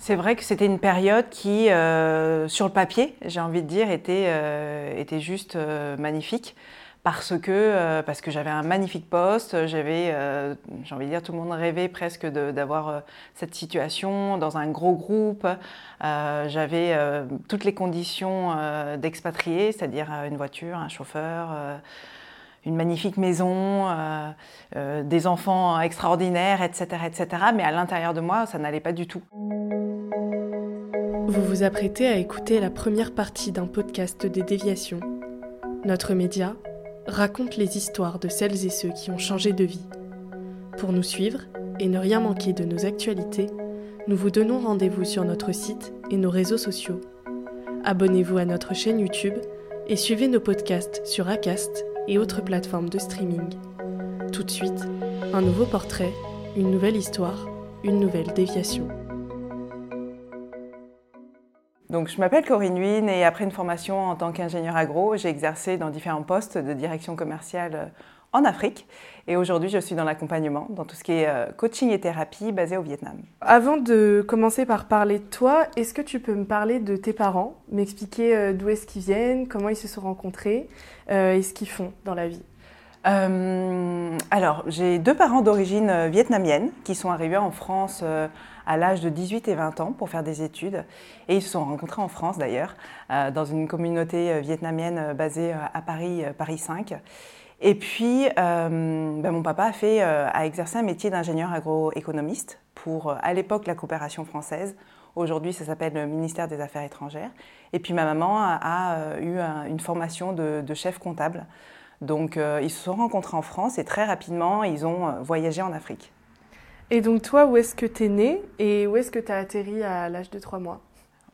C'est vrai que c'était une période qui, euh, sur le papier, j'ai envie de dire, était, euh, était juste euh, magnifique. Parce que, parce que j'avais un magnifique poste, j'avais, j'ai envie de dire, tout le monde rêvait presque d'avoir cette situation dans un gros groupe. j'avais toutes les conditions d'expatrié, c'est-à-dire une voiture, un chauffeur une magnifique maison, euh, euh, des enfants extraordinaires, etc., etc. Mais à l'intérieur de moi, ça n'allait pas du tout. Vous vous apprêtez à écouter la première partie d'un podcast des déviations. Notre média raconte les histoires de celles et ceux qui ont changé de vie. Pour nous suivre et ne rien manquer de nos actualités, nous vous donnons rendez-vous sur notre site et nos réseaux sociaux. Abonnez-vous à notre chaîne YouTube et suivez nos podcasts sur Acast et autres plateformes de streaming. Tout de suite, un nouveau portrait, une nouvelle histoire, une nouvelle déviation. Donc, je m'appelle Corinne Huynh et après une formation en tant qu'ingénieur agro, j'ai exercé dans différents postes de direction commerciale en Afrique. Et aujourd'hui, je suis dans l'accompagnement, dans tout ce qui est euh, coaching et thérapie basé au Vietnam. Avant de commencer par parler de toi, est-ce que tu peux me parler de tes parents, m'expliquer euh, d'où est-ce qu'ils viennent, comment ils se sont rencontrés et ce qu'ils font dans la vie? Alors, j'ai deux parents d'origine vietnamienne qui sont arrivés en France à l'âge de 18 et 20 ans pour faire des études. Et ils se sont rencontrés en France d'ailleurs, euh, dans une communauté euh, vietnamienne euh, basée à Paris, Paris 5. Et puis, ben, mon papa a, fait, a exercé un métier d'ingénieur agroéconomiste pour, à l'époque, la coopération française. Aujourd'hui, ça s'appelle le ministère des Affaires étrangères. Et puis, ma maman a, eu une formation de, chef comptable. Donc, ils se sont rencontrés en France et très rapidement, ils ont voyagé en Afrique. Et donc toi, où est-ce que tu es née et où est-ce que tu as atterri à l'âge de 3 mois?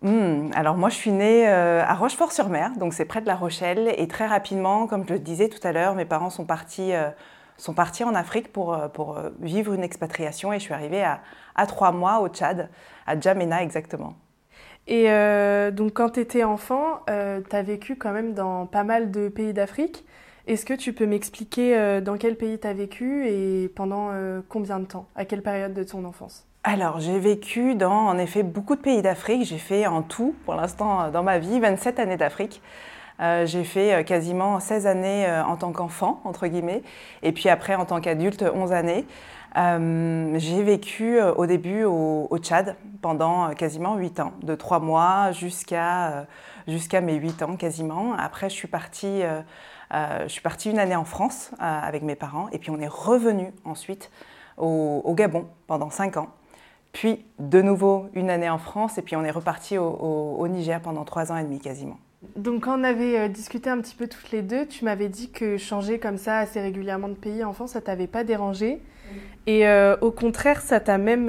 Hmm, alors moi je suis née euh, à Rochefort-sur-Mer, donc c'est près de La Rochelle, et très rapidement, comme je le disais tout à l'heure, mes parents sont partis, euh, sont partis en Afrique pour, euh, vivre une expatriation et je suis arrivée à, à 3 mois au Tchad, à Djamena exactement. Et donc quand tu étais enfant, tu as vécu quand même dans pas mal de pays d'Afrique. Est-ce que tu peux m'expliquer dans quel pays tu as vécu et pendant combien de temps? À quelle période de ton enfance? Alors, j'ai vécu dans, en effet, beaucoup de pays d'Afrique. J'ai fait en tout, pour l'instant, euh, dans ma vie, 27 années d'Afrique. j'ai fait quasiment 16 années en tant qu'enfant, entre guillemets, et puis après, en tant qu'adulte, 11 années. j'ai vécu au début au, au, Tchad pendant quasiment 8 ans, de 3 mois jusqu'à mes 8 ans quasiment. Après, je suis partie euh, je suis partie une année en France euh, avec mes parents et puis on est revenu ensuite au, Gabon pendant cinq ans. Puis de nouveau une année en France et puis on est reparti au, Niger pendant trois ans et demi quasiment. Donc quand on avait euh, discuté un petit peu toutes les deux, tu m'avais dit que changer comme ça assez régulièrement de pays en France, ça t'avait pas dérangé. Et au contraire, ça t'a même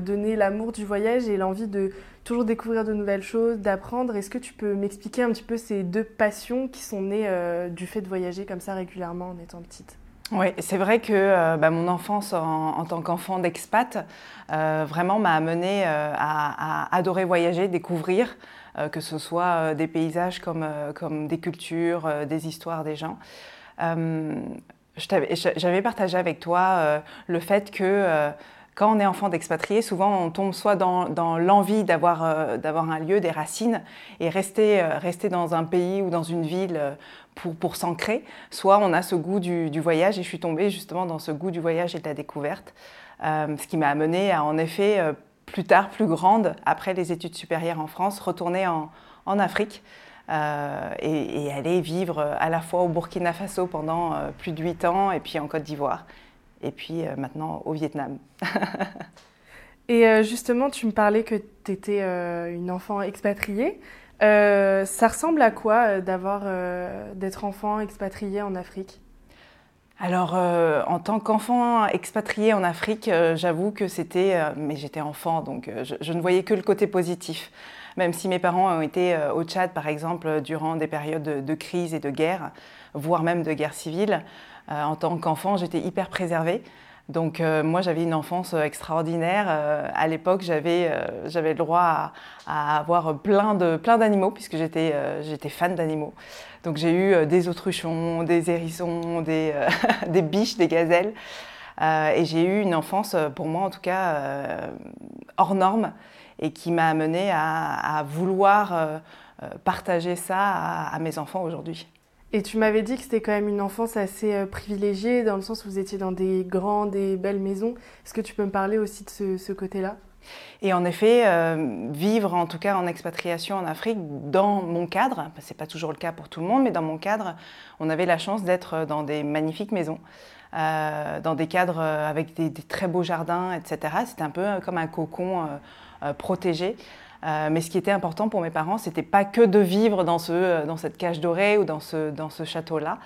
donné l'amour du voyage et l'envie de toujours découvrir de nouvelles choses, d'apprendre. Est-ce que tu peux m'expliquer un petit peu ces deux passions qui sont nées euh, du fait de voyager comme ça régulièrement en étant petite? Oui, c'est vrai que euh, bah, mon enfance en, tant qu'enfant d'expat euh, vraiment m'a amené à, adorer voyager, découvrir, que ce soit des paysages comme, comme des cultures, des histoires des gens. J'avais partagé avec toi le fait que quand on est enfant d'expatrié, souvent on tombe soit dans, l'envie euh, d'avoir un lieu, des racines, et rester, euh, rester dans un pays ou dans une ville euh, pour, pour s'ancrer, soit on a ce goût du, voyage, et je suis tombée justement dans ce goût du voyage et de la découverte, ce qui m'a amenée à en effet, plus tard, plus grande, après les études supérieures en France, retourner en, Afrique. et, et, aller vivre à la fois au Burkina Faso pendant plus de huit ans et puis en Côte d'Ivoire et puis euh, maintenant au Vietnam. Et euh, justement, tu me parlais que tu étais une enfant expatriée. Ça ressemble à quoi d'avoir d'être enfant expatrié en Afrique? Alors, en tant qu'enfant expatrié en Afrique, j'avoue que c'était, mais j'étais enfant, donc je, ne voyais que le côté positif. Même si mes parents ont été au Tchad, par exemple, durant des périodes de crise et de guerre, voire même de guerre civile, en tant qu'enfant, j'étais hyper préservée. Donc euh, moi j'avais une enfance euh, extraordinaire. Euh, à l'époque j'avais le droit à, avoir plein de plein d'animaux puisque j'étais j'étais fan d'animaux. Donc j'ai eu des autruchons, des hérissons, des, biches, des gazelles. et j'ai eu une enfance pour moi en tout cas hors norme et qui m'a amené à, vouloir partager ça à mes enfants aujourd'hui. Et tu m'avais dit que c'était quand même une enfance assez euh, privilégiée, dans le sens où vous étiez dans des grandes et belles maisons. Est-ce que tu peux me parler aussi de ce, côté-là? Et en effet, euh, vivre en tout cas en expatriation en Afrique, dans mon cadre, ce n'est pas toujours le cas pour tout le monde, mais dans mon cadre, on avait la chance d'être dans des magnifiques maisons, euh, dans des cadres avec des, très beaux jardins, etc. C'était un peu comme un cocon protégé. Euh, mais ce qui était important pour mes parents, c'était pas que de vivre dans, ce, euh, dans cette cage dorée ou dans ce, dans ce château-là,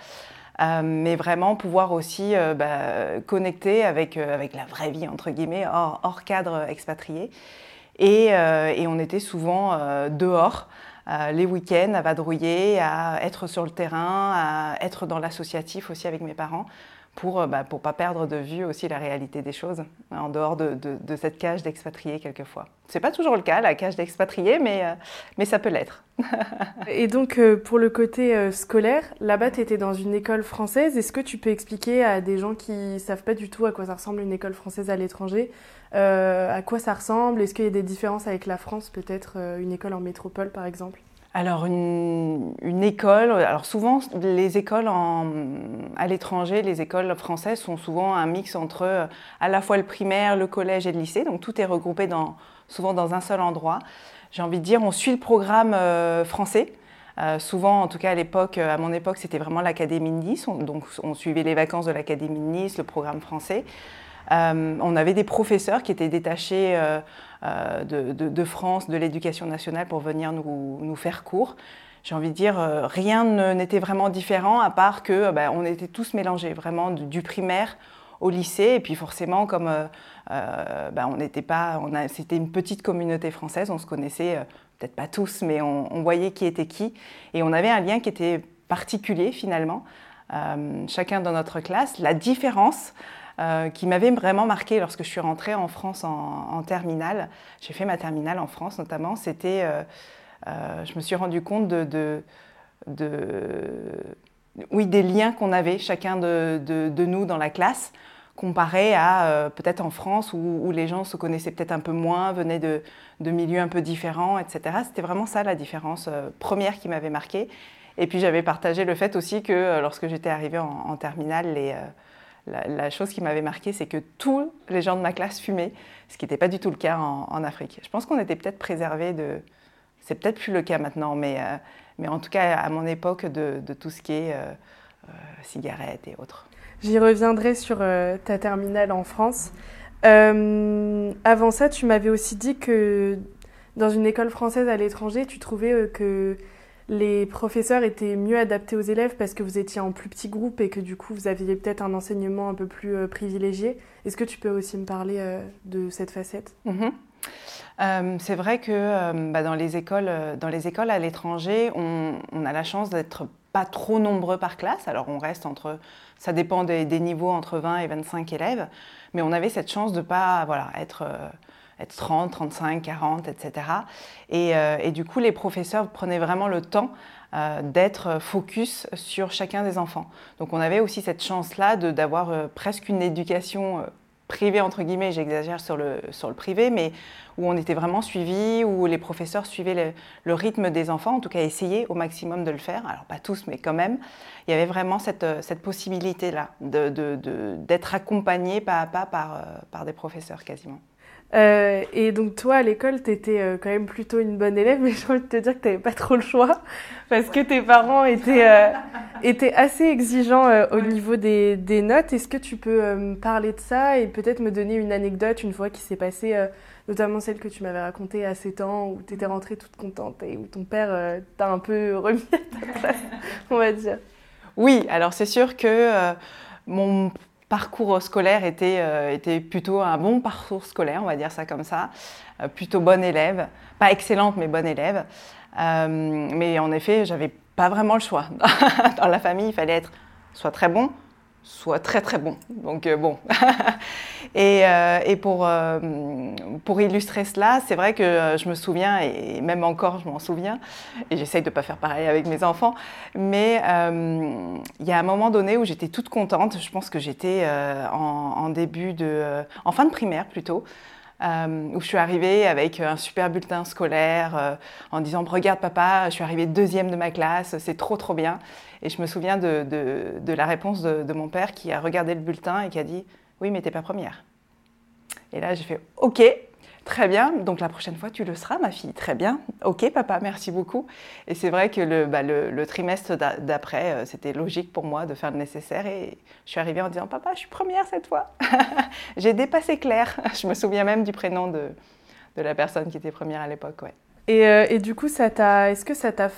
euh, mais vraiment pouvoir aussi bah, connecter avec, avec la vraie vie, entre guillemets, hors, hors cadre expatrié. Et, et, on était souvent dehors. les week-ends à vadrouiller, à être sur le terrain, à être dans l'associatif aussi avec mes parents pour ne bah, pour pas perdre de vue aussi la réalité des choses en dehors de, cette cage d'expatriés quelquefois. C'est pas toujours le cas la cage d'expatriés, mais, euh, mais ça peut l'être. Et donc euh, pour le côté euh, scolaire, là-bas tu étais dans une école française. Est-ce que tu peux expliquer à des gens qui savent pas du tout à quoi ça ressemble une école française à l'étranger, à quoi ça ressemble? Est-ce qu'il y a des différences avec la France, peut-être une école en métropole par exemple? Alors une, école, alors souvent les écoles à l'étranger, les écoles françaises sont souvent un mix entre à la fois le primaire, le collège et le lycée, donc tout est regroupé dans, souvent dans un seul endroit. J'ai envie de dire, on suit le programme euh, français. Euh, souvent, en tout cas à l'époque, à mon époque, c'était vraiment l'Académie de Nice, donc on suivait les vacances de l'Académie de Nice, le programme français. Euh, on avait des professeurs qui étaient détachés euh, euh, de, France, de l'éducation nationale pour venir nous, faire cours. J'ai envie de dire, rien n'était vraiment différent à part que ben, on était tous mélangés, vraiment du, primaire au lycée. Et puis forcément, comme ben, on n'était pas, c'était une petite communauté française, on se connaissait peut-être pas tous, mais on, voyait qui était qui. Et on avait un lien qui était particulier finalement, chacun dans notre classe. La différence, euh, qui m'avait vraiment marqué lorsque je suis rentrée en France en, terminale. J'ai fait ma terminale en France notamment. C'était, euh, euh, je me suis rendu compte de, oui, des liens qu'on avait chacun de, nous dans la classe comparé à peut-être en France où, les gens se connaissaient peut-être un peu moins, venaient de, milieux un peu différents, etc. C'était vraiment ça la différence première qui m'avait marqué. Et puis j'avais partagé le fait aussi que lorsque j'étais arrivée en, en terminale, les, la, chose qui m'avait marqué, c'est que tous les gens de ma classe fumaient, ce qui n'était pas du tout le cas en, Afrique. Je pense qu'on était peut-être préservés de. C'est peut-être plus le cas maintenant, mais, euh, mais en tout cas, à mon époque, de, tout ce qui est euh, euh, cigarettes et autres. J'y reviendrai sur ta terminale en France. avant ça, tu m'avais aussi dit que dans une école française à l'étranger, tu trouvais que les professeurs étaient mieux adaptés aux élèves parce que vous étiez en plus petit groupe et que du coup vous aviez peut-être un enseignement un peu plus euh, privilégié. Est-ce que tu peux aussi me parler euh, de cette facette? Mhm. euh, C'est vrai que bah, dans, les écoles, dans les écoles à l'étranger, on, a la chance d'être pas trop nombreux par classe. Alors on reste entre, ça dépend des, des, niveaux, entre 20 et 25 élèves, mais on avait cette chance de pas voilà, être être 30, 35, 40, etc. Et, du coup, les professeurs prenaient vraiment le temps euh, d'être focus sur chacun des enfants. Donc on avait aussi cette chance-là d'avoir euh, presque une éducation euh, privée, entre guillemets, j'exagère sur le, sur le privé, mais où on était vraiment suivi, où les professeurs suivaient le, rythme des enfants, en tout cas essayaient au maximum de le faire. Alors pas tous, mais quand même, il y avait vraiment cette, cette possibilité-là d'être de, accompagné pas à pas par, par des professeurs quasiment. Euh, et donc toi, à l'école, tu étais euh, quand même plutôt une bonne élève, mais j'ai envie de te dire que tu n'avais pas trop le choix, parce que tes parents étaient, euh, étaient assez exigeants au niveau des, des notes. Est-ce que tu peux me parler de ça et peut-être me donner une anecdote une fois qui s'est passée, notamment celle que tu m'avais racontée à 7 ans, où tu étais rentrée toute contente et où ton père t'a un peu remis à ta place, on va dire? Oui, alors c'est sûr que mon parcours scolaire était, euh, était plutôt un bon parcours scolaire, on va dire ça comme ça, euh, plutôt bonne élève, pas excellente mais bonne élève. Euh, mais en effet, j'avais pas vraiment le choix. Dans la famille, il fallait être soit très bon, soit très très bon. Donc euh, bon. et, euh, et pour, euh, pour, illustrer cela, c'est vrai que je me souviens, et même encore je m'en souviens, et j'essaye de ne pas faire pareil avec mes enfants, mais il y a un moment donné où j'étais toute contente, je pense que j'étais en, début de... en fin de primaire plutôt, euh, où je suis arrivée avec un super bulletin scolaire euh, en disant Regarde, papa, je suis arrivée deuxième de ma classe, c'est trop, trop bien. Et je me souviens de, de, la réponse de, de, mon père qui a regardé le bulletin et qui a dit Oui, mais t'es pas première. Et là, j'ai fait Ok, Très bien, donc la prochaine fois tu le seras, ma fille. Très bien. Ok, papa, merci beaucoup. Et c'est vrai que le, bah, trimestre d'après, euh, c'était logique pour moi de faire le nécessaire. Et je suis arrivée en disant Papa, je suis première cette fois. J'ai dépassé Claire. Je me souviens même du prénom de, la personne qui était première à l'époque. Ouais. Et, euh, du coup, est-ce que ça t'a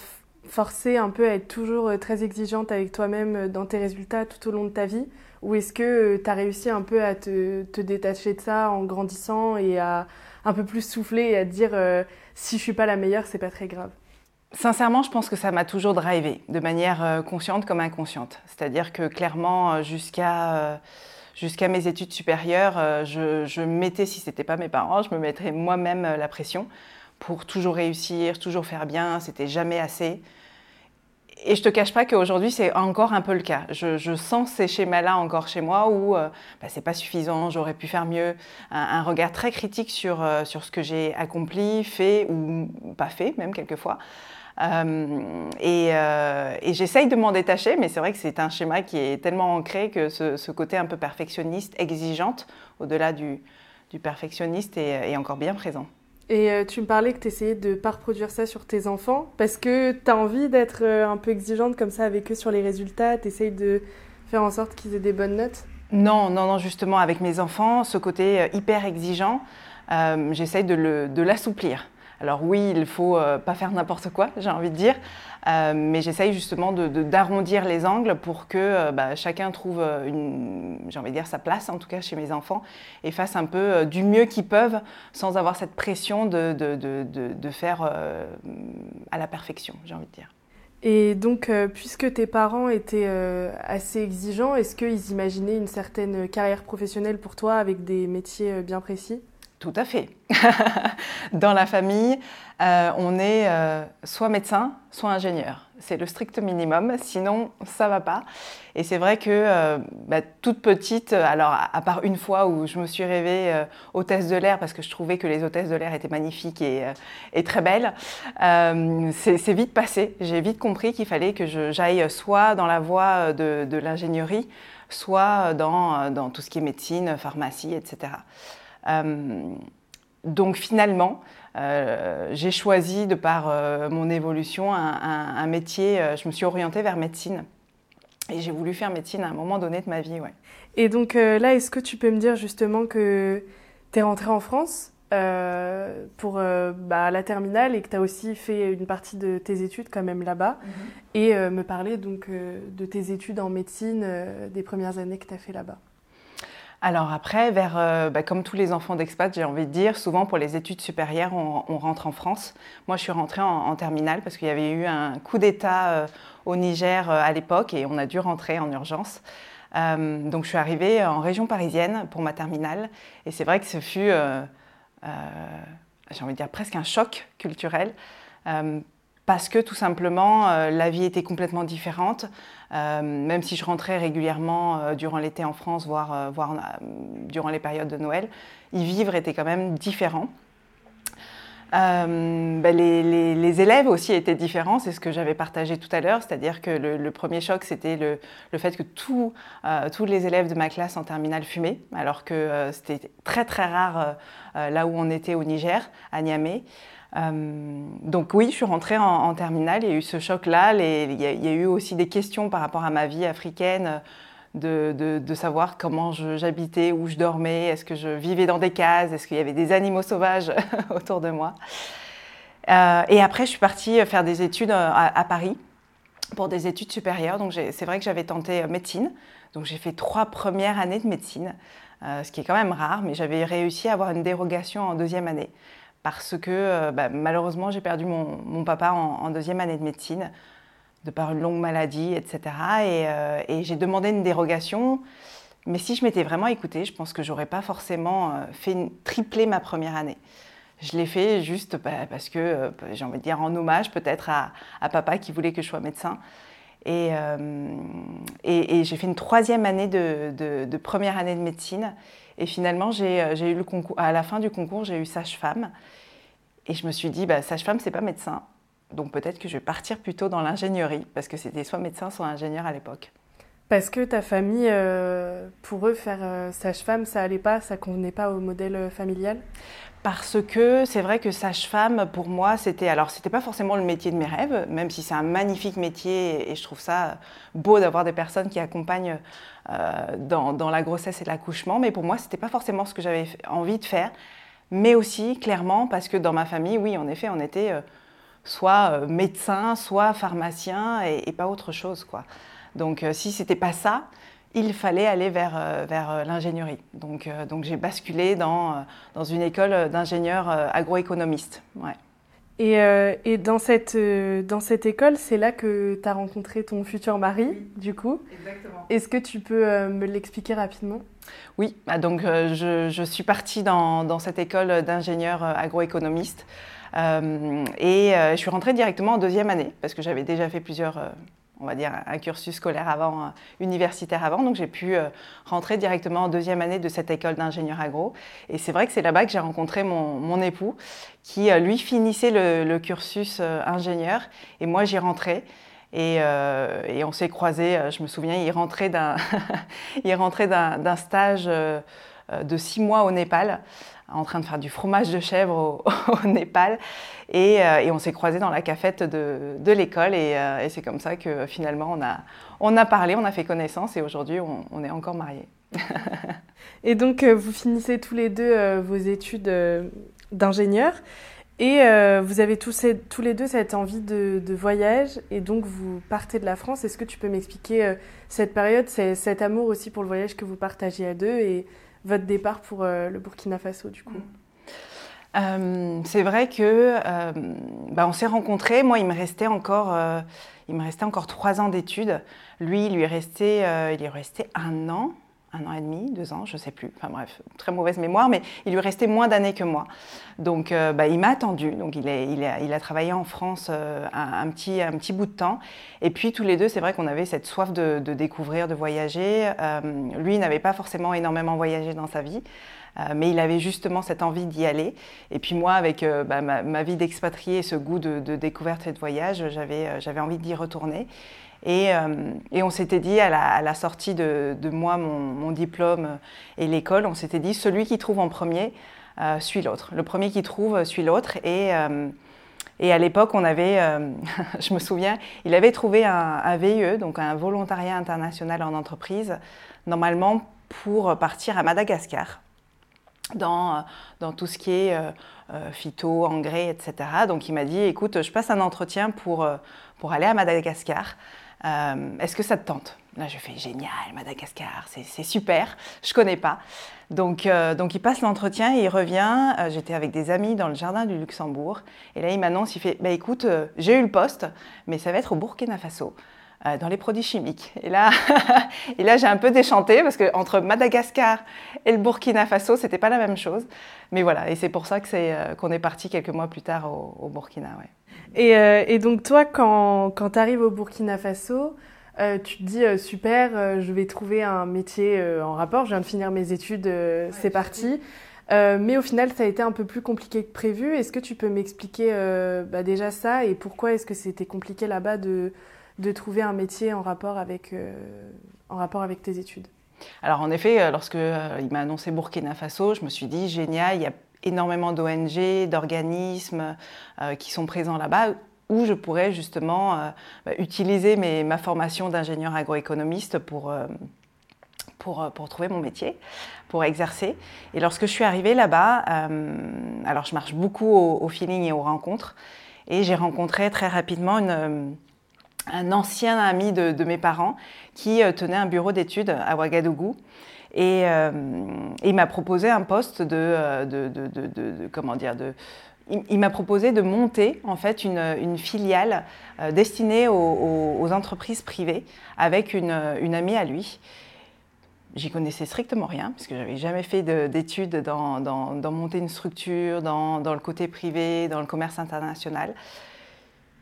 forcé un peu à être toujours euh, très exigeante avec toi-même dans tes résultats tout au long de ta vie? Ou est-ce que tu as réussi un peu à te détacher de ça en grandissant et à un peu plus soufflé et à dire euh, si je suis pas la meilleure, c'est pas très grave Sincèrement, je pense que ça m'a toujours drivé, de manière euh, consciente comme inconsciente. C'est-à-dire que clairement, euh, jusqu'à mes études supérieures, je, mettais, si c'était pas mes parents, je me mettrais moi-même la pression pour toujours réussir, toujours faire bien. C'était jamais assez. Et je te cache pas qu'aujourd'hui, c'est encore un peu le cas. Je, sens ces schémas-là encore chez moi où euh, bah, c'est pas suffisant, j'aurais pu faire mieux. Un, regard très critique sur, euh, sur ce que j'ai accompli, fait ou pas fait, même quelquefois. Euh, et, et j'essaye de m'en détacher, mais c'est vrai que c'est un schéma qui est tellement ancré que ce, côté un peu perfectionniste, exigeante, au-delà du, du perfectionniste, est encore bien présent. Et euh, tu me parlais que tu essayais de ne pas reproduire ça sur tes enfants parce que tu as envie d'être euh, un peu exigeante comme ça avec eux sur les résultats, tu essayes de faire en sorte qu'ils aient des bonnes notes? Non, non, non, justement, avec mes enfants, ce côté euh, hyper exigeant, j'essaye de l'assouplir. Alors oui, il ne faut euh, pas faire n'importe quoi, j'ai envie de dire, euh, mais j'essaye justement d'arrondir de, les angles pour que euh, bah, chacun trouve, j'ai envie de dire, sa place, en tout cas chez mes enfants, et fasse un peu du mieux qu'ils peuvent sans avoir cette pression de, de faire à la perfection, j'ai envie de dire. Et donc, puisque tes parents étaient assez exigeants, est-ce qu'ils imaginaient une certaine carrière professionnelle pour toi avec des métiers bien précis? Tout à fait. Dans la famille, euh, on est euh, soit médecin, soit ingénieur. C'est le strict minimum, sinon ça va pas. Et c'est vrai que euh, bah, toute petite, alors à, part une fois où je me suis rêvée hôtesse de l'air parce que je trouvais que les hôtesses de l'air étaient magnifiques et, très belles, c'est vite passé. J'ai vite compris qu'il fallait que j'aille soit dans la voie de, l'ingénierie, soit dans tout ce qui est médecine, pharmacie, etc. Euh, donc finalement, euh, j'ai choisi, de par euh, mon évolution, un, métier, je me suis orientée vers médecine. Et j'ai voulu faire médecine à un moment donné de ma vie. Ouais. Et donc là, est-ce que tu peux me dire justement que tu es rentrée en France pour bah, la terminale et que tu as aussi fait une partie de tes études quand même là-bas? Mhm. et me parler donc de tes études en médecine, des premières années que tu as fait là-bas alors après, vers, euh, bah, comme tous les enfants d'expat, j'ai envie de dire, souvent pour les études supérieures, on, rentre en France. Moi, je suis rentrée en, terminale parce qu'il y avait eu un coup d'État euh, au Niger euh, à l'époque et on a dû rentrer en urgence. donc je suis arrivée en région parisienne pour ma terminale et c'est vrai que ce fut, j'ai envie de dire, presque un choc culturel parce que tout simplement euh, la vie était complètement différente. Euh, même si je rentrais régulièrement euh, durant l'été en France, voire, durant les périodes de Noël, y vivre était quand même différent. ben, les, élèves aussi étaient différents, c'est ce que j'avais partagé tout à l'heure, c'est-à-dire que le, premier choc, c'était le, fait que tous les élèves de ma classe en terminale fumaient, alors que c'était très très rare là où on était au Niger, à Niamey. Donc oui, je suis rentrée en, terminale, il y a eu ce choc-là, il, y a eu aussi des questions par rapport à ma vie africaine, de, savoir comment j'habitais, où je dormais, est-ce que je vivais dans des cases, est-ce qu'il y avait des animaux sauvages autour de moi. Euh, et après, je suis partie faire des études euh, à, Paris pour des études supérieures. Donc c'est vrai que j'avais tenté euh, médecine. Donc j'ai fait trois premières années de médecine, ce qui est quand même rare, mais j'avais réussi à avoir une dérogation en deuxième année. Parce que bah, malheureusement, j'ai perdu mon, papa en deuxième année de médecine de par une longue maladie, etc. Euh, et, j'ai demandé une dérogation. Mais si je m'étais vraiment écoutée, je pense que j'aurais pas forcément euh, fait tripler ma première année. Je l'ai fait juste bah, parce que, euh, j'ai envie de dire, en hommage peut-être à, papa qui voulait que je sois médecin. Et, et, j'ai fait une troisième année de, première année de médecine. Et finalement, j'ai eu le concours, à la fin du concours, j'ai eu sage-femme. Et je me suis dit, bah, sage-femme, c'est pas médecin. Donc peut-être que je vais partir plutôt dans l'ingénierie, parce que c'était soit médecin, soit ingénieur à l'époque. Parce que ta famille, euh, pour eux, faire euh, sage-femme, ça allait pas, ça convenait pas au modèle euh, familial? Parce que c'est vrai que sage-femme, pour moi, c'était alors c'était pas forcément le métier de mes rêves, même si c'est un magnifique métier et je trouve ça beau d'avoir des personnes qui accompagnent dans, dans, la grossesse et l'accouchement. Mais pour moi, c'était pas forcément ce que j'avais envie de faire. Mais aussi, clairement, parce que dans ma famille, oui, en effet, on était soit euh, médecin, soit pharmacien et, pas autre chose. Quoi. Donc euh, si c'était pas ça, il fallait aller vers, euh, vers l'ingénierie. Donc, donc j'ai basculé dans, dans une école d'ingénieurs agroéconomistes. Ouais. Et, et, dans, cette, dans cette école, c'est là que tu as rencontré ton futur mari, du coup. Exactement. Est-ce que tu peux me l'expliquer rapidement? Oui, bah, donc je, je, suis partie dans, dans cette école d'ingénieurs agroéconomistes. Euh, et euh, je suis rentrée directement en deuxième année parce que j'avais déjà fait plusieurs euh, on va dire, un cursus scolaire avant, universitaire avant. Donc j'ai pu rentrer directement en deuxième année de cette école d'ingénieur agro. Et c'est vrai que c'est là-bas que j'ai rencontré mon, époux, qui lui finissait le, cursus ingénieur. Et moi j'y rentrais. Et, et on s'est croisés, je me souviens, il rentrait d'un stage de six mois au Népal en train de faire du fromage de chèvre au, Népal. Euh, et, on s'est croisés dans la cafette de, l'école. Euh, et, c'est comme ça que finalement, on a, parlé, on a fait connaissance et aujourd'hui, on, est encore mariés. et donc, euh, vous finissez tous les deux vos études d'ingénieur. Et vous avez tous, tous, les deux cette envie de, voyage et donc vous partez de la France. Est-ce que tu peux m'expliquer cette période, cet amour aussi pour le voyage que vous partagez à deux et votre départ pour euh, le Burkina Faso, du coup euh, c'est vrai que euh, bah, on s'est rencontrés. Moi, il me restait encore, il me restait encore trois ans d'études. Lui, il lui est resté, il est resté un an, un an et demi, deux ans, je ne sais plus. Enfin bref, très mauvaise mémoire, mais il lui restait moins d'années que moi. Donc, bah, il m'a attendu. Donc, il, a, il, a, travaillé en France un, petit, un petit bout de temps. Et puis, tous les deux, c'est vrai qu'on avait cette soif de, découvrir, de voyager. lui, il n'avait pas forcément énormément voyagé dans sa vie. mais il avait justement cette envie d'y aller. Et puis moi, avec bah, ma, vie d'expatrié et ce goût de, découverte et de voyage, j'avais envie d'y retourner. Euh, et, on s'était dit, à la, sortie de, moi, mon, diplôme et l'école, on s'était dit, celui qui trouve en premier euh, suit l'autre. Le premier qui trouve suit l'autre. Et, euh, et, à l'époque, on avait, je me souviens, il avait trouvé un, un, VIE, donc un volontariat international en entreprise, normalement pour partir à Madagascar. Dans, dans, tout ce qui est phyto, engrais, etc. Donc il m'a dit, écoute, je passe un entretien pour, pour aller à Madagascar. Euh, est-ce que ça te tente? Là, je fais génial, Madagascar, c'est super, je connais pas. Donc, euh, donc il passe l'entretien et il revient. Euh, j'étais avec des amis dans le jardin du Luxembourg. Et là, il m'annonce, il fait bah, écoute, j'ai eu le poste, mais ça va être au Burkina Faso. dans les produits chimiques. Et là, là j'ai un peu déchanté parce que entre Madagascar et le Burkina Faso, c'était pas la même chose. Mais voilà, et c'est pour ça qu'on est parti quelques mois plus tard au, Burkina. Ouais. Euh, et, donc toi, quand, quand tu arrives au Burkina Faso, euh, tu te dis euh, super, je vais trouver un métier en rapport, je viens de finir mes études, c'est parti. mais au final, ça a été un peu plus compliqué que prévu. Est-ce que tu peux m'expliquer bah, déjà ça et pourquoi est-ce que c'était compliqué là-bas de, de, trouver un métier en rapport avec, en rapport avec tes études? Alors en effet, lorsque il m'a annoncé Burkina Faso, je me suis dit génial, il y a énormément d'ONG, d'organismes qui sont présents là-bas où je pourrais justement euh, bah, utiliser ma formation d'ingénieur agroéconomiste pour, euh, pour, euh, trouver mon métier, pour exercer. Et lorsque je suis arrivée là-bas, alors je marche beaucoup au, feeling et aux rencontres, et j'ai rencontré très rapidement un ancien ami de, mes parents qui tenait un bureau d'études à Ouagadougou. Et, il m'a proposé un poste de, de comment dire, il, m'a proposé de monter en fait une, filiale euh, destinée aux, entreprises privées avec une, amie à lui. J'y connaissais strictement rien, parce que j'avais jamais fait d'études dans, dans, monter une structure, dans, le côté privé, dans le commerce international.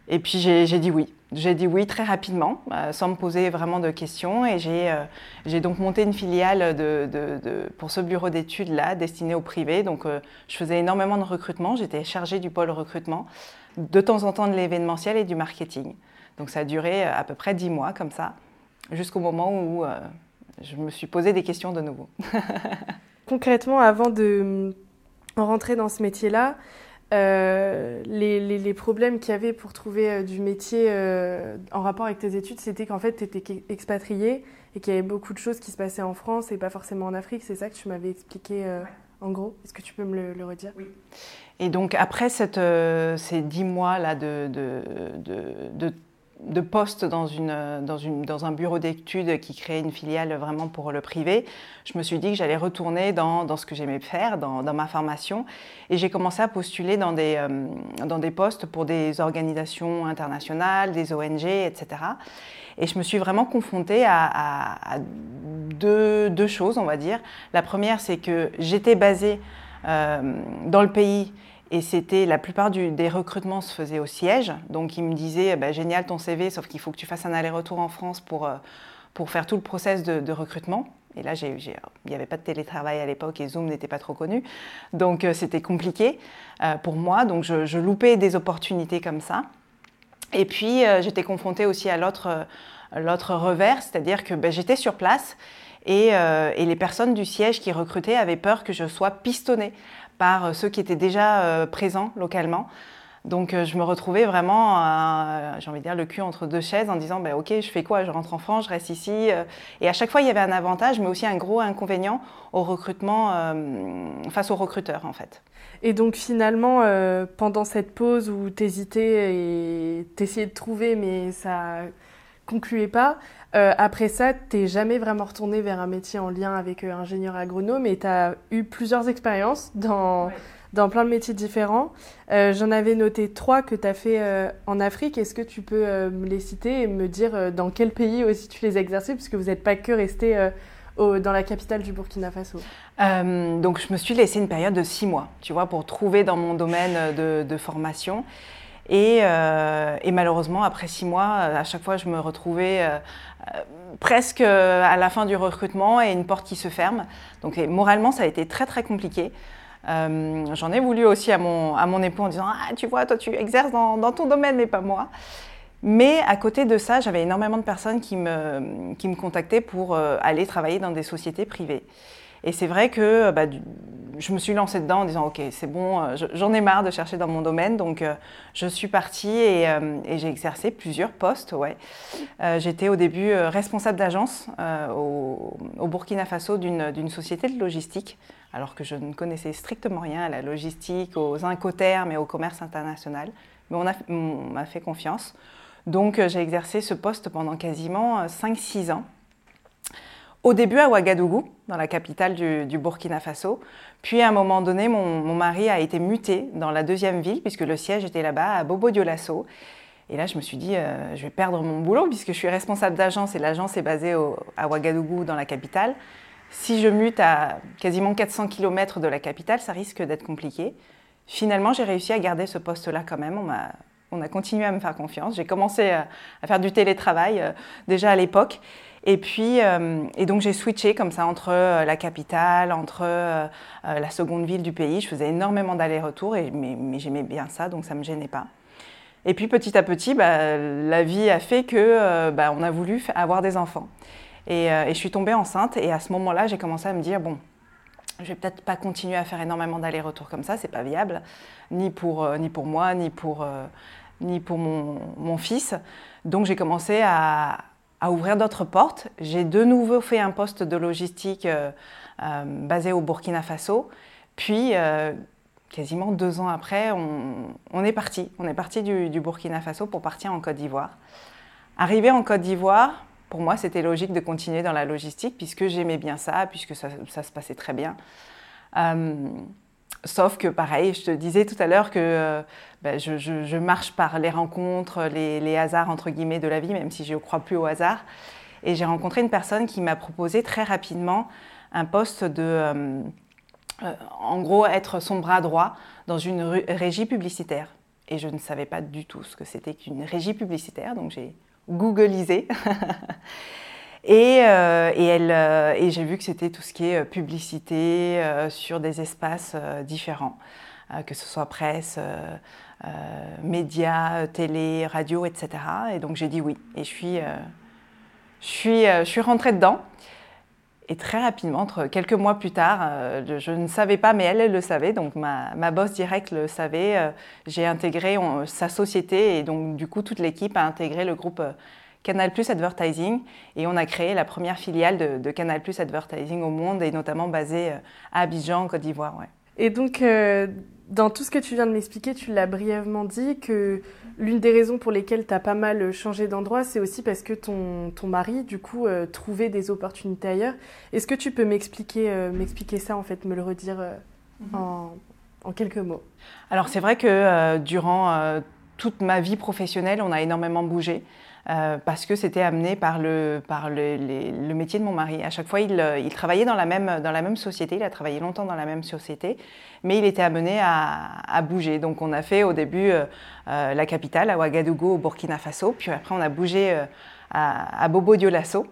Et puis j'ai dit oui. J'ai dit oui très rapidement, euh, sans me poser vraiment de questions. Et j'ai euh, donc monté une filiale pour ce bureau d'études-là, destiné au privé. Donc euh, je faisais énormément de recrutement. J'étais chargée du pôle recrutement, de temps en temps de l'événementiel et du marketing. Donc ça a duré à peu près dix mois comme ça, jusqu'au moment où je me suis posé des questions de nouveau. Concrètement, avant de rentrer dans ce métier-là, euh, les, problèmes qu'il y avait pour trouver euh, du métier euh, en rapport avec tes études, c'était qu'en fait, tu étais expatrié et qu'il y avait beaucoup de choses qui se passaient en France et pas forcément en Afrique. C'est ça que tu m'avais expliqué en gros. Est-ce que tu peux me le, redire? Oui. Et donc, après cette, ces dix mois-là de, de, de de poste dans, une, dans, une, dans un bureau d'études qui créait une filiale vraiment pour le privé, je me suis dit que j'allais retourner dans, dans, ce que j'aimais faire, dans, dans, ma formation. Et j'ai commencé à postuler dans des, euh, dans des postes pour des organisations internationales, des ONG, etc. Et je me suis vraiment confrontée à, deux, deux, choses, on va dire. La première, c'est que j'étais basée euh, dans le pays et c'était la plupart des recrutements se faisaient au siège. Donc ils me disaient bah, génial ton CV, sauf qu'il faut que tu fasses un aller-retour en France pour, euh, pour faire tout le process de, recrutement. Et là, il n'y avait pas de télétravail à l'époque et Zoom n'était pas trop connu. Donc euh, c'était compliqué euh, pour moi. Donc je, loupais des opportunités comme ça. Et puis j'étais confrontée aussi à l'autre revers, c'est-à-dire que bah, j'étais sur place et, les personnes du siège qui recrutaient avaient peur que je sois pistonnée par euh, ceux qui étaient déjà euh, présents localement. Donc euh, je me retrouvais vraiment, j'ai envie de dire, le cul entre deux chaises en disant, bah, ok, je fais quoi? Je rentre en France, je reste ici. Et à chaque fois, il y avait un avantage, mais aussi un gros inconvénient au recrutement, face aux recruteurs en fait. Et donc finalement, pendant cette pause où tu hésitais et tu essayais de trouver, mais ça concluait pas, euh, après ça, tu n'es jamais vraiment retourné vers un métier en lien avec euh, ingénieur agronome et tu as eu plusieurs expériences dans, dans plein de métiers différents. Euh, j'en avais noté trois que tu as fait en Afrique. Est-ce que tu peux me les citer et me dire dans quel pays aussi tu les as exercés Puisque vous n'êtes pas que resté dans la capitale du Burkina Faso Donc je me suis laissé une période de six mois, tu vois, pour trouver dans mon domaine de, de formation. Euh, et, malheureusement, après six mois, euh, à chaque fois, je me retrouvais euh, presque à la fin du recrutement et une porte qui se ferme. Donc moralement, ça a été très très compliqué. J'en ai voulu aussi à mon, à mon époux en disant Ah, tu vois, toi, tu exerces dans, dans ton domaine, mais pas moi. Mais à côté de ça, j'avais énormément de personnes qui me, qui me contactaient pour aller travailler dans des sociétés privées. Et c'est vrai que bah, je me suis lancée dedans en disant, OK, c'est bon, euh, j'en ai marre de chercher dans mon domaine. Donc, euh, je suis partie euh, et, j'ai exercé plusieurs postes. Ouais. J'étais au début responsable d'agence au, Burkina Faso d'une société de logistique, alors que je ne connaissais strictement rien à la logistique, aux incoterms et au commerce international. Mais on m'a fait confiance. Donc, j'ai exercé ce poste pendant quasiment 5-6 ans. Au début à Ouagadougou, dans la capitale du, Burkina Faso. Puis à un moment donné, mon, mari a été muté dans la deuxième ville, puisque le siège était là-bas, à Bobo Dioulasso. Et là, je me suis dit, euh, je vais perdre mon boulot, puisque je suis responsable d'agence et l'agence est basée à Ouagadougou, dans la capitale. Si je mute à quasiment 400 km de la capitale, ça risque d'être compliqué. Finalement, j'ai réussi à garder ce poste-là quand même. On a, on a continué à me faire confiance. J'ai commencé à, faire du télétravail euh, déjà à l'époque. Et puis, et donc j'ai switché comme ça entre la capitale, entre la seconde ville du pays. Je faisais énormément d'allers-retours, mais, mais j'aimais bien ça, donc ça ne me gênait pas. Et puis petit à petit, bah, la vie a fait que bah, on a voulu avoir des enfants. Et, je suis tombée enceinte. Et à ce moment-là, j'ai commencé à me dire bon, je vais peut-être pas continuer à faire énormément d'allers-retours comme ça, c'est pas viable, ni pour, euh, ni pour moi, ni pour, euh, ni pour mon, mon, fils. Donc j'ai commencé à, à ouvrir d'autres portes. J'ai de nouveau fait un poste de logistique euh, basé au Burkina Faso. Puis, quasiment deux ans après, on, est parti. On est parti du, du Burkina Faso pour partir en Côte d'Ivoire. Arrivé en Côte d'Ivoire, pour moi, c'était logique de continuer dans la logistique puisque j'aimais bien ça, puisque ça, se passait très bien. Euh, sauf que, pareil, je te disais tout à l'heure que euh, ben, je, marche par les rencontres, les, hasards, entre guillemets, de la vie, même si je ne crois plus au hasard. Et j'ai rencontré une personne qui m'a proposé très rapidement un poste de, euh, en gros, être son bras droit dans une régie publicitaire. Et je ne savais pas du tout ce que c'était qu'une régie publicitaire, donc j'ai googlisé. et, euh, et, elle, euh, et j'ai vu que c'était tout ce qui est euh, publicité sur des espaces différents, que ce soit presse, médias, télé, radio, etc. Et donc j'ai dit oui. Et je suis, je suis, je suis rentrée dedans. Et très rapidement, entre quelques mois plus tard, je, ne savais pas, mais elle, elle le savait, donc ma, ma boss directe le savait. J'ai intégré sa société et donc du coup, toute l'équipe a intégré le groupe Canal Plus Advertising et on a créé la première filiale de, Canal Plus Advertising au monde et notamment basée à Abidjan, en Côte d'Ivoire. Ouais. Et donc, dans tout ce que tu viens de m'expliquer, tu l'as brièvement dit que l'une des raisons pour lesquelles tu as pas mal changé d'endroit, c'est aussi parce que ton, ton mari, du coup, euh, trouvait des opportunités ailleurs. Est-ce que tu peux m'expliquer euh, m'expliquer ça, en fait, me le redire euh, mhm. en, en, quelques mots? Alors, c'est vrai que durant toute ma vie professionnelle, on a énormément bougé. Euh, parce que c'était amené par, le, par le, métier de mon mari. À chaque fois, il, euh, il, travaillait dans la, même, dans la même société, il a travaillé longtemps dans la même société, mais il était amené à, bouger. Donc on a fait au début euh, la capitale, à Ouagadougou, au Burkina Faso, puis après on a bougé à, Bobo Dioulasso.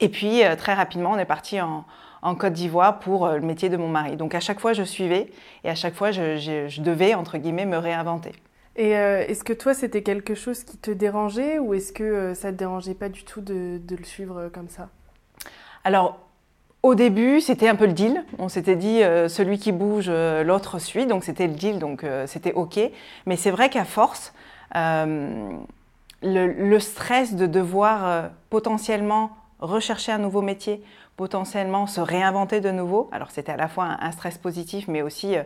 Et puis très rapidement, on est parti en, Côte d'Ivoire pour le métier de mon mari. Donc à chaque fois, je suivais et à chaque fois, je devais, entre guillemets, me réinventer. Et euh, est-ce que toi, c'était quelque chose qui te dérangeait ou est-ce que euh, ça ne te dérangeait pas du tout de, le suivre euh, comme ça? Alors, au début, c'était un peu le deal. On s'était dit, celui qui bouge, l'autre suit. Donc, c'était le deal, donc c'était OK. Mais c'est vrai qu'à force, le, le, stress de devoir potentiellement rechercher un nouveau métier, potentiellement se réinventer de nouveau, alors c'était à la fois un, stress positif, mais aussi,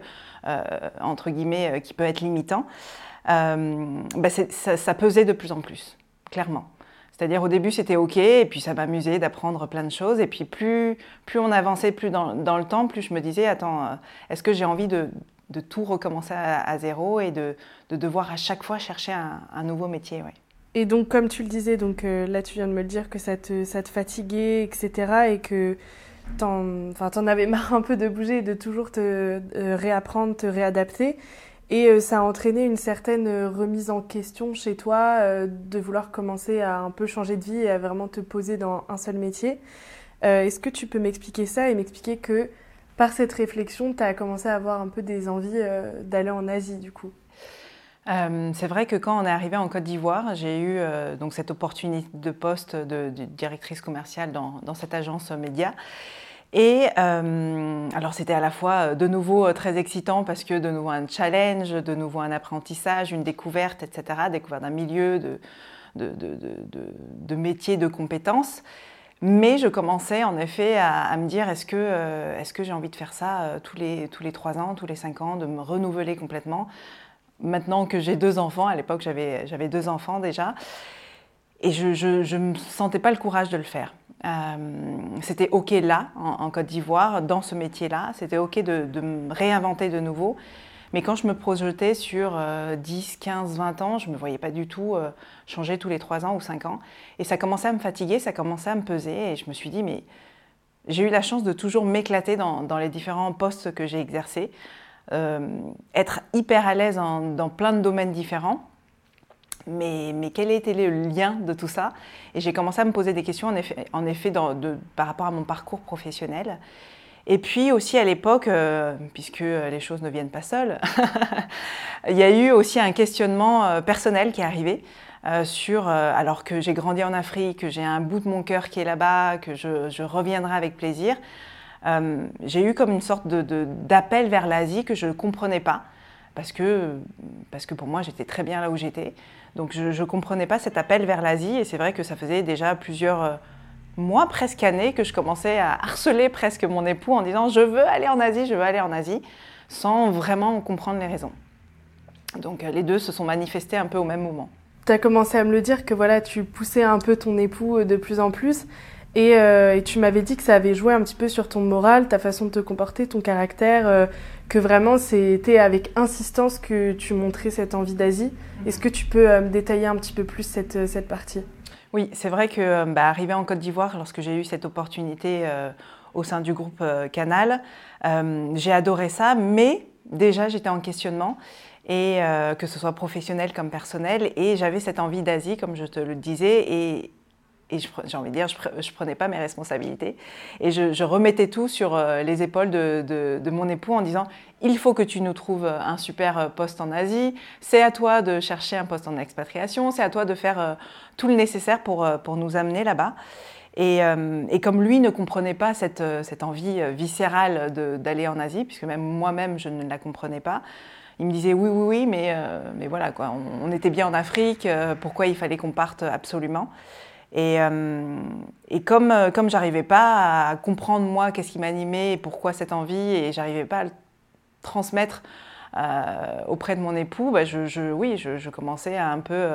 entre guillemets, qui peut être limitant, euh, bah, ça, pesait de plus en plus, clairement. C'est-à-dire au début c'était ok, et puis ça m'amusait d'apprendre plein de choses, et puis plus, plus on avançait plus dans, le temps, plus je me disais, attends, euh, est-ce que j'ai envie de, tout recommencer à, zéro et de, de, devoir à chaque fois chercher un, nouveau métier ouais. Et donc comme tu le disais, donc euh, là tu viens de me le dire que ça te, ça te fatiguait, etc., et que t'en, en avais marre un peu de bouger de toujours te réapprendre, te réadapter. Et euh, ça a entraîné une certaine euh, remise en question chez toi, euh, de vouloir commencer à un peu changer de vie et à vraiment te poser dans un seul métier. Est-ce que tu peux m'expliquer ça et m'expliquer que par cette réflexion, tu as commencé à avoir un peu des envies d'aller en Asie du coup? C'est vrai que quand on est arrivé en Côte d'Ivoire, j'ai eu donc cette opportunité de poste de, directrice commerciale dans, dans cette agence média. Et euh, alors c'était à la fois euh, de nouveau euh, très excitant parce que de nouveau un challenge, de nouveau un apprentissage, une découverte, etc., découverte d'un milieu, de, de, métier, de compétences. Mais je commençais en effet à, me dire est-ce que, j'ai envie de faire ça tous les, tous les 3 ans, tous les 5 ans, de me renouveler complètement Maintenant que j'ai deux enfants, à l'époque j'avais, deux enfants déjà, et je ne sentais pas le courage de le faire. Euh, c'était OK là, en, Côte d'Ivoire, dans ce métier-là. C'était OK de, me réinventer de nouveau. Mais quand je me projetais sur 10, 15, 20 ans, je ne me voyais pas du tout euh, changer tous les 3 ans ou 5 ans. Et ça commençait à me fatiguer, ça commençait à me peser. Et je me suis dit, mais j'ai eu la chance de toujours m'éclater dans, les différents postes que j'ai exercés, euh, être hyper à l'aise dans plein de domaines différents. Mais, quel était le lien de tout ça? Et j'ai commencé à me poser des questions, en effet, par rapport à mon parcours professionnel. Et puis aussi à l'époque, euh, puisque les choses ne viennent pas seules, il y a eu aussi un questionnement euh, personnel qui est arrivé. Euh, sur, alors que j'ai grandi en Afrique, que j'ai un bout de mon cœur qui est là-bas, que je, reviendrai avec plaisir, j'ai eu comme une sorte d'appel vers l'Asie que je ne comprenais pas, parce que, parce que pour moi j'étais très bien là où j'étais. Donc je ne comprenais pas cet appel vers l'Asie, et c'est vrai que ça faisait déjà plusieurs mois, presque années, que je commençais à harceler presque mon époux en disant je veux aller en Asie, je veux aller en Asie, sans vraiment comprendre les raisons. Donc euh, les deux se sont manifestés un peu au même moment. Tu as commencé à me le dire que voilà, tu poussais un peu ton époux euh, de plus en plus. Et, euh, et tu m'avais dit que ça avait joué un petit peu sur ton moral, ta façon de te comporter, ton caractère, que vraiment c'était avec insistance que tu montrais cette envie d'Asie. Est-ce que tu peux me détailler un petit peu plus cette, cette partie? Oui, c'est vrai que euh, bah, arrivé en Côte d'Ivoire, lorsque j'ai eu cette opportunité euh, au sein du groupe euh, Canal, j'ai adoré ça, mais déjà j'étais en questionnement et que ce soit professionnel comme personnel et j'avais cette envie d'Asie comme je te le disais et, et j'ai envie de dire, je ne prenais pas mes responsabilités. Et je, remettais tout sur euh, les épaules de, mon époux en disant, il faut que tu nous trouves un super poste en Asie, c'est à toi de chercher un poste en expatriation, c'est à toi de faire euh, tout le nécessaire pour, euh, pour nous amener là-bas. Et, et, comme lui ne comprenait pas cette, cette envie viscérale d'aller en Asie, puisque même moi-même je ne la comprenais pas, il me disait oui, oui, oui, mais, mais voilà, quoi, on, était bien en Afrique, pourquoi il fallait qu'on parte absolument? Et, euh, et comme, euh, comme j'arrivais pas à comprendre moi qu'est-ce qui m'animait et pourquoi cette envie, et j'arrivais pas à le transmettre euh, auprès de mon époux, bah je, oui, je, commençais à un peu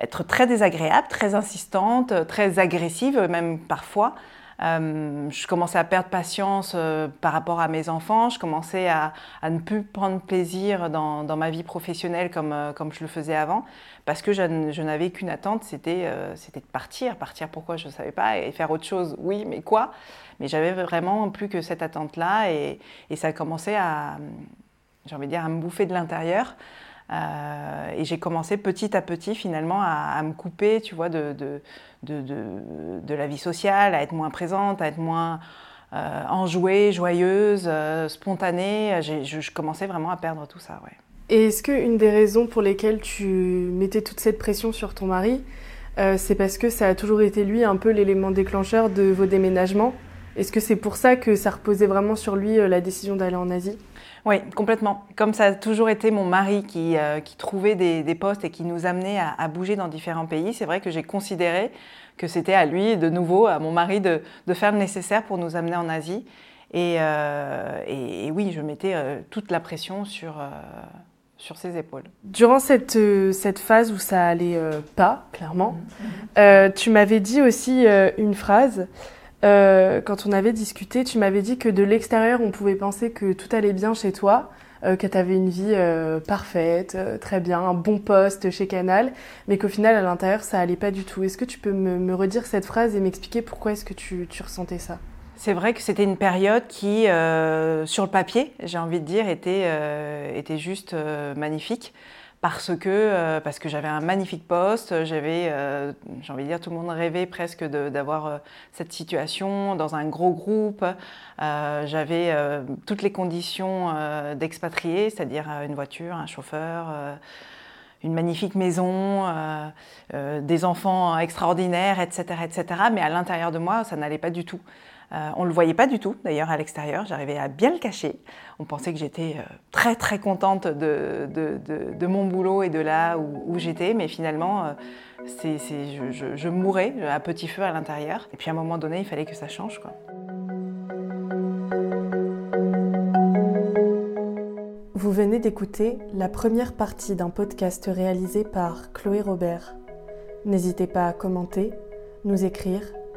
être très désagréable, très insistante, très agressive même parfois. Euh, je commençais à perdre patience euh, par rapport à mes enfants, je commençais à, ne plus prendre plaisir dans, ma vie professionnelle comme, euh, comme je le faisais avant, parce que je, n'avais qu'une attente, c'était de partir. Partir pourquoi? Je ne savais pas, et faire autre chose, oui, mais quoi? Mais j'avais vraiment plus que cette attente-là, et, et, ça commençait à, j'ai envie de dire, à me bouffer de l'intérieur. Euh, et j'ai commencé petit à petit finalement à, me couper, tu vois, de, la vie sociale, à être moins présente, à être moins euh, enjouée, joyeuse, euh, spontanée. Je, commençais vraiment à perdre tout ça, ouais. Et est-ce qu'une des raisons pour lesquelles tu mettais toute cette pression sur ton mari, c'est parce que ça a toujours été lui un peu l'élément déclencheur de vos déménagements? Est-ce que c'est pour ça que ça reposait vraiment sur lui la décision d'aller en Asie? Oui, complètement. Comme ça a toujours été mon mari qui, euh, qui trouvait des, des, postes et qui nous amenait à, à bouger dans différents pays, c'est vrai que j'ai considéré que c'était à lui, de nouveau, à mon mari, de, de, faire le nécessaire pour nous amener en Asie. Et, euh, et, oui, je mettais euh, toute la pression sur, sur ses épaules. Durant cette, cette phase où ça allait pas, clairement, mmh. tu m'avais dit aussi une phrase euh, quand on avait discuté, tu m'avais dit que de l'extérieur, on pouvait penser que tout allait bien chez toi, euh, que tu avais une vie euh, parfaite, très bien, un bon poste chez Canal, mais qu'au final, à l'intérieur, ça allait pas du tout. Est-ce que tu peux me, redire cette phrase et m'expliquer pourquoi est-ce que tu, tu ressentais ça? C'est vrai que c'était une période qui, sur le papier, j'ai envie de dire, était, était juste magnifique parce que, euh, parce que j'avais un magnifique poste, j'avais, euh, j'ai envie de dire, tout le monde rêvait presque d'avoir euh, cette situation dans un gros groupe. j'avais toutes les conditions d'expatrié, c'est-à-dire une voiture, un chauffeur, une magnifique maison, des enfants extraordinaires, etc., etc. Mais à l'intérieur de moi, ça n'allait pas du tout. Euh, on ne le voyait pas du tout, d'ailleurs, à l'extérieur. J'arrivais à bien le cacher. On pensait que j'étais euh, très, très contente de, de, mon boulot et de là où, j'étais. Mais finalement, euh, c'est, je, je, mourais à petit feu à l'intérieur. Et puis à un moment donné, il fallait que ça change. Quoi. Vous venez d'écouter la première partie d'un podcast réalisé par Chloé Robert. N'hésitez pas à commenter, nous écrire